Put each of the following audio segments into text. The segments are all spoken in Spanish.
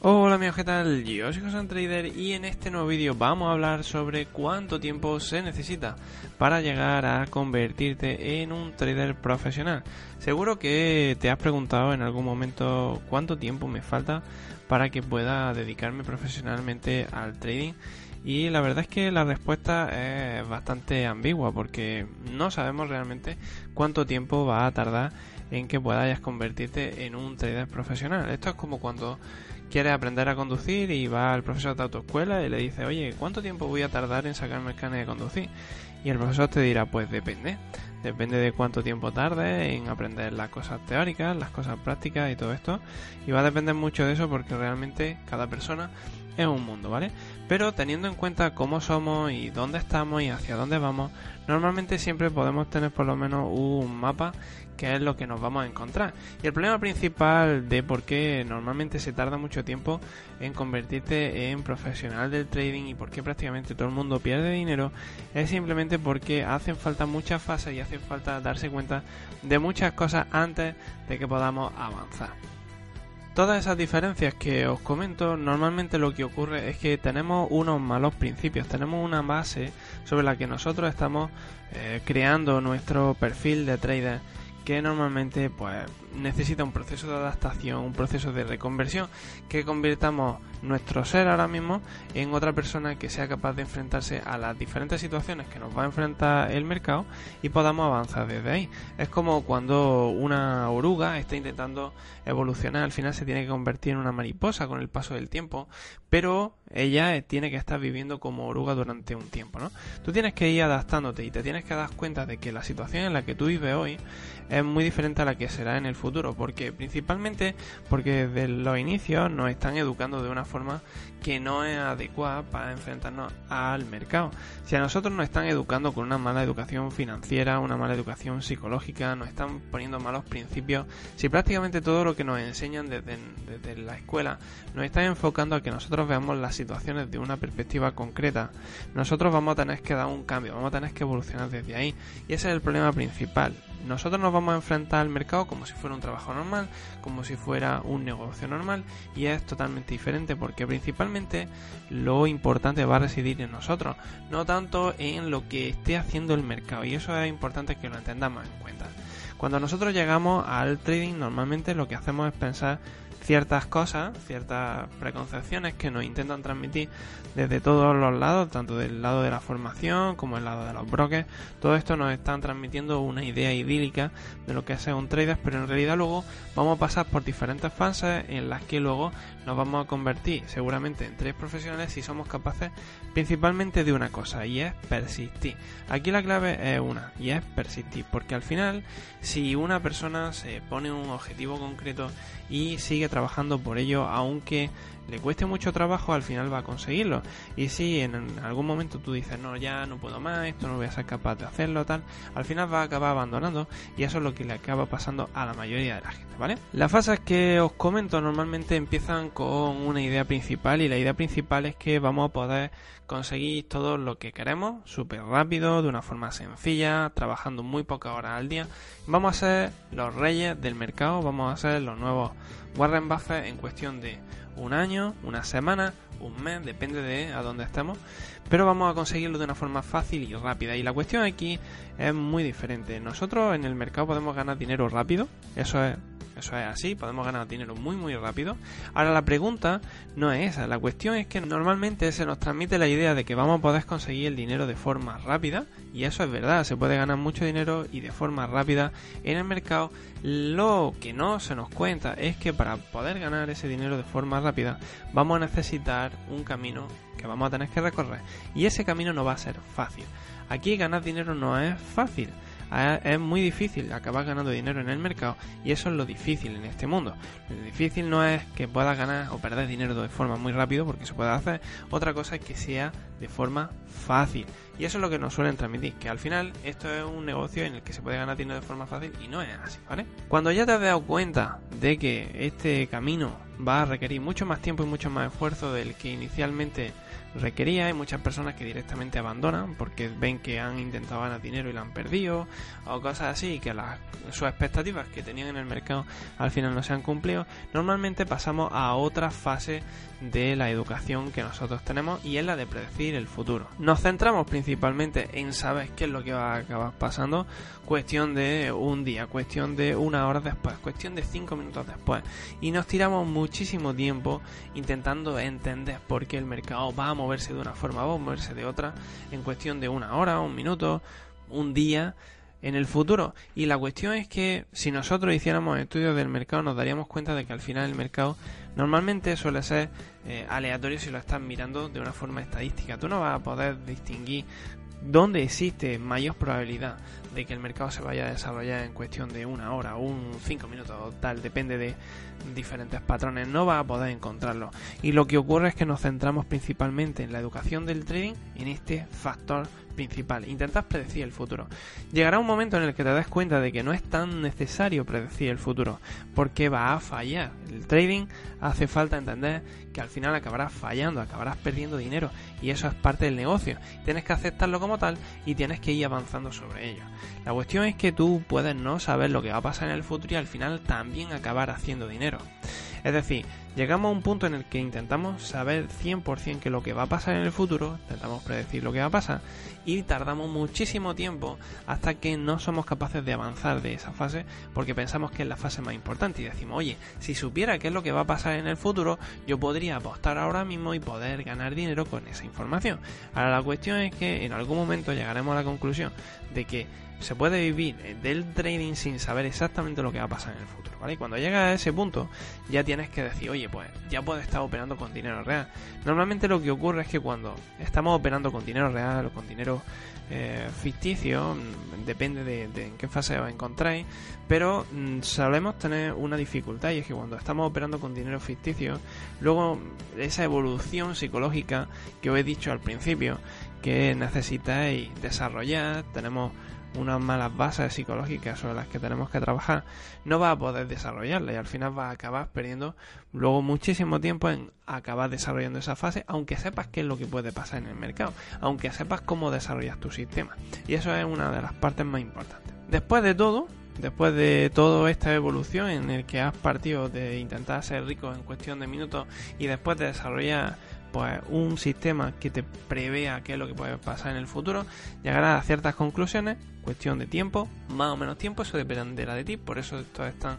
Hola amigos, ¿qué tal? Yo soy José Trader y en este nuevo vídeo vamos a hablar sobre cuánto tiempo se necesita para llegar a convertirte en un trader profesional. Seguro que te has preguntado en algún momento cuánto tiempo me falta para que pueda dedicarme profesionalmente al trading y la verdad es que la respuesta es bastante ambigua porque no sabemos realmente cuánto tiempo va a tardar en que puedas convertirte en un trader profesional. Esto es como cuando quieres aprender a conducir y va al profesor de autoescuela y le dice, oye, ¿cuánto tiempo voy a tardar en sacarme el carnet de conducir? Y el profesor te dirá, pues depende. Depende de cuánto tiempo tarde en aprender las cosas teóricas, las cosas prácticas y todo esto. Y va a depender mucho de eso porque realmente cada persona es un mundo, ¿vale? Pero teniendo en cuenta cómo somos y dónde estamos y hacia dónde vamos, normalmente siempre podemos tener por lo menos un mapa que es lo que nos vamos a encontrar. Y el problema principal de por qué normalmente se tarda mucho tiempo en convertirte en profesional del trading y por qué prácticamente todo el mundo pierde dinero es simplemente porque hacen falta muchas fases y hace falta darse cuenta de muchas cosas antes de que podamos avanzar. Todas esas diferencias que os comento, normalmente lo que ocurre es que tenemos unos malos principios, tenemos una base sobre la que nosotros estamos eh, creando nuestro perfil de trader que normalmente pues necesita un proceso de adaptación, un proceso de reconversión, que convirtamos nuestro ser ahora mismo en otra persona que sea capaz de enfrentarse a las diferentes situaciones que nos va a enfrentar el mercado y podamos avanzar desde ahí. Es como cuando una oruga está intentando evolucionar, al final se tiene que convertir en una mariposa con el paso del tiempo, pero ella tiene que estar viviendo como oruga durante un tiempo, ¿no? Tú tienes que ir adaptándote y te tienes que dar cuenta de que la situación en la que tú vives hoy muy diferente a la que será en el futuro, porque principalmente porque desde los inicios nos están educando de una forma que no es adecuada para enfrentarnos al mercado. Si a nosotros nos están educando con una mala educación financiera, una mala educación psicológica, nos están poniendo malos principios, si prácticamente todo lo que nos enseñan desde, desde la escuela nos está enfocando a que nosotros veamos las situaciones de una perspectiva concreta, nosotros vamos a tener que dar un cambio, vamos a tener que evolucionar desde ahí. Y ese es el problema principal. Nosotros nos vamos a enfrentar al mercado como si fuera un trabajo normal, como si fuera un negocio normal, y es totalmente diferente porque principalmente lo importante va a residir en nosotros, no tanto en lo que esté haciendo el mercado, y eso es importante que lo entendamos en cuenta. Cuando nosotros llegamos al trading, normalmente lo que hacemos es pensar ciertas cosas, ciertas preconcepciones que nos intentan transmitir desde todos los lados, tanto del lado de la formación como del lado de los brokers. Todo esto nos están transmitiendo una idea idílica de lo que es un trader, pero en realidad luego vamos a pasar por diferentes fases en las que luego nos vamos a convertir seguramente en tres profesionales si somos capaces principalmente de una cosa y es persistir. Aquí la clave es una y es persistir, porque al final si una persona se pone un objetivo concreto y sigue trabajando trabajando por ello, aunque le cueste mucho trabajo, al final va a conseguirlo. Y si en algún momento tú dices, no, ya no puedo más, esto no voy a ser capaz de hacerlo, tal, al final va a acabar abandonando y eso es lo que le acaba pasando a la mayoría de la gente, ¿vale? Las fases que os comento normalmente empiezan con una idea principal y la idea principal es que vamos a poder conseguir todo lo que queremos súper rápido, de una forma sencilla, trabajando muy pocas horas al día. Vamos a ser los reyes del mercado, vamos a ser los nuevos Warren Buffett en cuestión de un año, una semana, un mes, depende de a dónde estemos, pero vamos a conseguirlo de una forma fácil y rápida. Y la cuestión aquí es muy diferente. Nosotros en el mercado podemos ganar dinero rápido, eso es eso es así, podemos ganar dinero muy muy rápido. Ahora la pregunta no es esa, la cuestión es que normalmente se nos transmite la idea de que vamos a poder conseguir el dinero de forma rápida y eso es verdad, se puede ganar mucho dinero y de forma rápida en el mercado. Lo que no se nos cuenta es que para poder ganar ese dinero de forma rápida vamos a necesitar un camino que vamos a tener que recorrer y ese camino no va a ser fácil. Aquí ganar dinero no es fácil es muy difícil acabar ganando dinero en el mercado y eso es lo difícil en este mundo. Lo difícil no es que puedas ganar o perder dinero de forma muy rápido porque se puede hacer, otra cosa es que sea de forma fácil. Y eso es lo que nos suelen transmitir, que al final esto es un negocio en el que se puede ganar dinero de forma fácil y no es así, ¿vale? Cuando ya te has dado cuenta de que este camino va a requerir mucho más tiempo y mucho más esfuerzo del que inicialmente requería. Hay muchas personas que directamente abandonan porque ven que han intentado ganar dinero y lo han perdido o cosas así que las, sus expectativas que tenían en el mercado al final no se han cumplido. Normalmente pasamos a otra fase de la educación que nosotros tenemos y es la de predecir el futuro. Nos centramos principalmente en saber qué es lo que va a acabar pasando, cuestión de un día, cuestión de una hora después, cuestión de cinco minutos después y nos tiramos muchísimo tiempo intentando entender por qué el mercado va a moverse de una forma, a moverse de otra en cuestión de una hora, un minuto, un día en el futuro. Y la cuestión es que si nosotros hiciéramos estudios del mercado nos daríamos cuenta de que al final el mercado normalmente suele ser eh, aleatorio si lo estás mirando de una forma estadística. Tú no vas a poder distinguir dónde existe mayor probabilidad de que el mercado se vaya a desarrollar en cuestión de una hora un cinco minutos o tal, depende de diferentes patrones, no va a poder encontrarlo. Y lo que ocurre es que nos centramos principalmente en la educación del trading, en este factor principal. Intentas predecir el futuro. Llegará un momento en el que te das cuenta de que no es tan necesario predecir el futuro, porque va a fallar. El trading hace falta entender que al final acabarás fallando, acabarás perdiendo dinero, y eso es parte del negocio. Tienes que aceptarlo como tal y tienes que ir avanzando sobre ello. La cuestión es que tú puedes no saber lo que va a pasar en el futuro y al final también acabar haciendo dinero. Es decir, llegamos a un punto en el que intentamos saber 100% que lo que va a pasar en el futuro, intentamos predecir lo que va a pasar y tardamos muchísimo tiempo hasta que no somos capaces de avanzar de esa fase porque pensamos que es la fase más importante y decimos, oye, si supiera qué es lo que va a pasar en el futuro, yo podría apostar ahora mismo y poder ganar dinero con esa información. Ahora la cuestión es que en algún momento llegaremos a la conclusión de que se puede vivir del trading sin saber exactamente lo que va a pasar en el futuro, ¿vale? Y cuando llegas a ese punto, ya tienes que decir, oye, pues ya puedes estar operando con dinero real. Normalmente lo que ocurre es que cuando estamos operando con dinero real o con dinero eh, ficticio, mm, depende de, en qué fase os encontráis, pero mm, solemos tener una dificultad y es que cuando estamos operando con dinero ficticio, luego esa evolución psicológica que os he dicho al principio, que necesitáis desarrollar, tenemos unas malas bases psicológicas sobre las que tenemos que trabajar, no va a poder desarrollarla y al final va a acabar perdiendo luego muchísimo tiempo en acabar desarrollando esa fase, aunque sepas qué es lo que puede pasar en el mercado, aunque sepas cómo desarrollas tu sistema. Y eso es una de las partes más importantes. Después de todo, después de toda esta evolución en el que has partido de intentar ser rico en cuestión de minutos y después de desarrollar pues un sistema que te prevea qué es lo que puede pasar en el futuro, llegará a ciertas conclusiones, cuestión de tiempo, más o menos tiempo, eso dependerá de ti, por eso esto es tan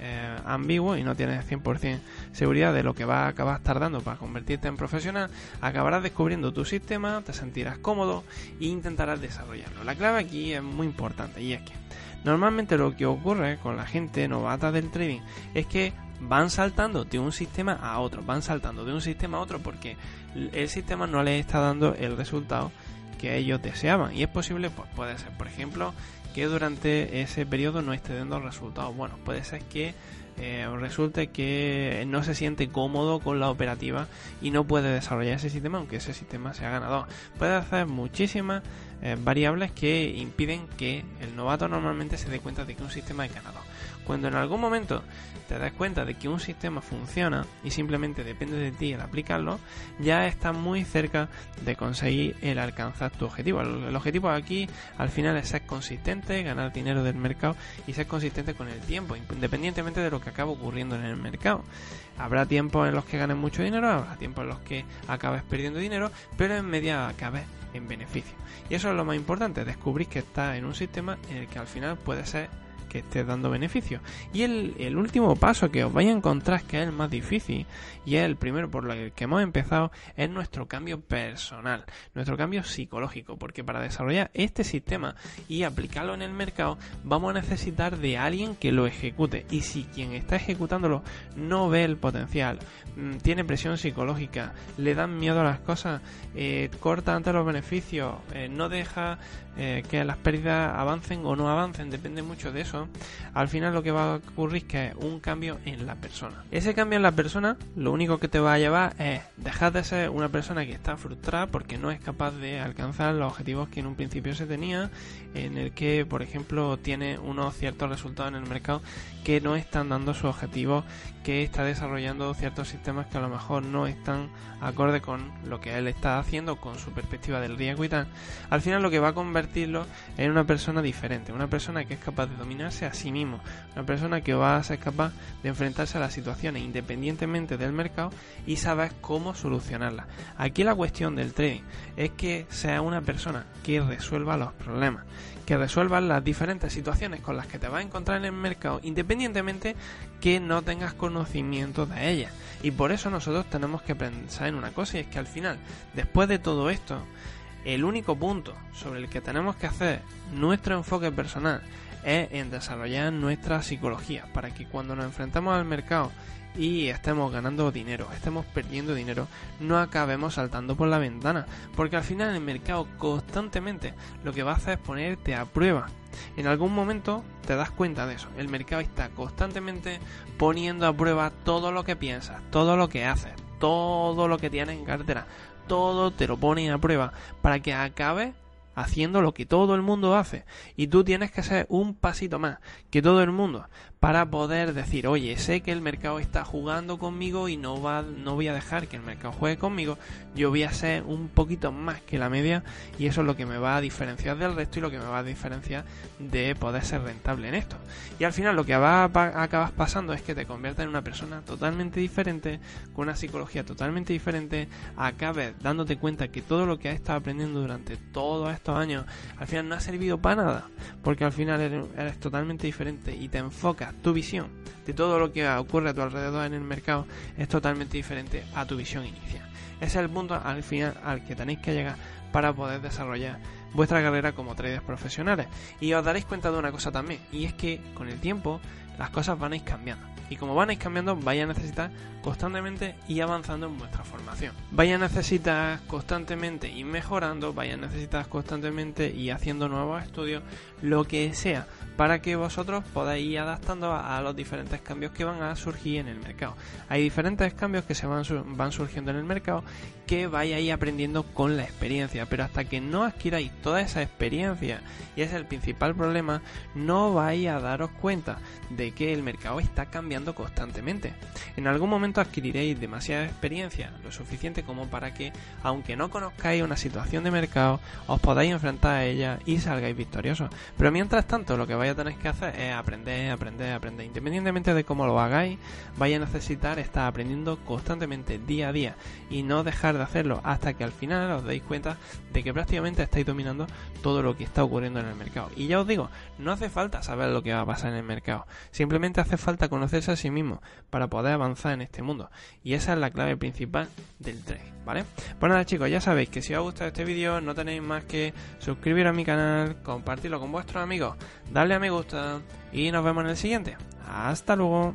eh, ambiguo y no tienes 100% seguridad de lo que va a acabar tardando para convertirte en profesional, acabarás descubriendo tu sistema, te sentirás cómodo e intentarás desarrollarlo. La clave aquí es muy importante y es que normalmente lo que ocurre con la gente novata del trading es que van saltando de un sistema a otro, van saltando de un sistema a otro porque el sistema no les está dando el resultado que ellos deseaban. Y es posible, pues puede ser, por ejemplo, que durante ese periodo no esté dando resultados buenos. Puede ser que eh, resulte que no se siente cómodo con la operativa y no puede desarrollar ese sistema aunque ese sistema sea ganador. Puede hacer muchísimas eh, variables que impiden que el novato normalmente se dé cuenta de que un sistema es ganador. Cuando en algún momento te das cuenta de que un sistema funciona y simplemente depende de ti el aplicarlo, ya estás muy cerca de conseguir el alcanzar tu objetivo. El, objetivo aquí al final es ser consistente, ganar dinero del mercado y ser consistente con el tiempo, independientemente de lo que acabe ocurriendo en el mercado. Habrá tiempos en los que ganes mucho dinero, habrá tiempos en los que acabes perdiendo dinero, pero en media acabes en beneficio. Y eso es lo más importante, descubrir que estás en un sistema en el que al final puede ser que esté dando beneficio. Y el, el último paso que os vais a encontrar, que es el más difícil, y es el primero por el que hemos empezado, es nuestro cambio personal, nuestro cambio psicológico, porque para desarrollar este sistema y aplicarlo en el mercado, vamos a necesitar de alguien que lo ejecute. Y si quien está ejecutándolo no ve el potencial, mm, tiene presión psicológica, le dan miedo a las cosas, eh, corta ante los beneficios, eh, no deja eh, que las pérdidas avancen o no avancen, depende mucho de eso, al final lo que va a ocurrir es que es un cambio en la persona. Ese cambio en la persona lo único que te va a llevar es dejar de ser una persona que está frustrada porque no es capaz de alcanzar los objetivos que en un principio se tenía, en el que, por ejemplo, tiene unos ciertos resultados en el mercado que no están dando su objetivo, que está desarrollando ciertos sistemas que a lo mejor no están acorde con lo que él está haciendo, con su perspectiva del riesgo y tal. Al final lo que va a convertir convertirlo en una persona diferente, una persona que es capaz de dominarse a sí mismo, una persona que va a ser capaz de enfrentarse a las situaciones independientemente del mercado y sabes cómo solucionarlas. Aquí la cuestión del trading es que sea una persona que resuelva los problemas, que resuelva las diferentes situaciones con las que te vas a encontrar en el mercado independientemente que no tengas conocimiento de ellas. Y por eso nosotros tenemos que pensar en una cosa y es que al final, después de todo esto, el único punto sobre el que tenemos que hacer nuestro enfoque personal es en desarrollar nuestra psicología para que cuando nos enfrentamos al mercado y estemos ganando dinero, estemos perdiendo dinero, no acabemos saltando por la ventana, porque al final el mercado constantemente lo que va a hacer es ponerte a prueba. En algún momento te das cuenta de eso, el mercado está constantemente poniendo a prueba todo lo que piensas, todo lo que haces, todo lo que tienes en cartera, todo te lo pone a prueba para que acabe haciendo lo que todo el mundo hace. Y tú tienes que ser un pasito más que todo el mundo para poder decir, oye, sé que el mercado está jugando conmigo y no, va, no voy a dejar que el mercado juegue conmigo, yo voy a ser un poquito más que la media y eso es lo que me va a diferenciar del resto y lo que me va a diferenciar de poder ser rentable en esto. Y al final lo que va acabas pasando es que te conviertas en una persona totalmente diferente, con una psicología totalmente diferente, acabes dándote cuenta que todo lo que has estado aprendiendo durante todos estos años al final no ha servido para nada, porque al final eres totalmente diferente y te enfocas tu visión de todo lo que ocurre a tu alrededor en el mercado es totalmente diferente a tu visión inicial. Ese es el punto al final al que tenéis que llegar para poder desarrollar vuestra carrera como traders profesionales. Y os daréis cuenta de una cosa también, y es que con el tiempo las cosas van a ir cambiando. Y como van a ir cambiando, vais a necesitar constantemente ir avanzando en vuestra formación. Vais a necesitar constantemente ir mejorando, vais a necesitar constantemente ir haciendo nuevos estudios, lo que sea, para que vosotros podáis ir adaptando a, los diferentes cambios que van a surgir en el mercado. Hay diferentes cambios que se van, van surgiendo en el mercado que ir aprendiendo con la experiencia, pero hasta que no adquiráis toda esa experiencia, y ese es el principal problema, no vais a daros cuenta de que el mercado está cambiando constantemente. En algún momento adquiriréis demasiada experiencia, lo suficiente como para que, aunque no conozcáis una situación de mercado, os podáis enfrentar a ella y salgáis victoriosos. Pero mientras tanto, lo que vais a tener que hacer es aprender, aprender, aprender. Independientemente de cómo lo hagáis, vais a necesitar estar aprendiendo constantemente, día a día, y no dejar de hacerlo hasta que al final os deis cuenta de que prácticamente estáis dominando todo lo que está ocurriendo en el mercado. Y ya os digo, no hace falta saber lo que va a pasar en el mercado, simplemente hace falta conocerse a sí mismo para poder avanzar en este mundo. Y esa es la clave principal del trade, ¿vale? Pues nada chicos, ya sabéis que si os ha gustado este vídeo no tenéis más que suscribiros a mi canal, compartirlo con vuestros amigos, darle a me gusta y nos vemos en el siguiente. Hasta luego.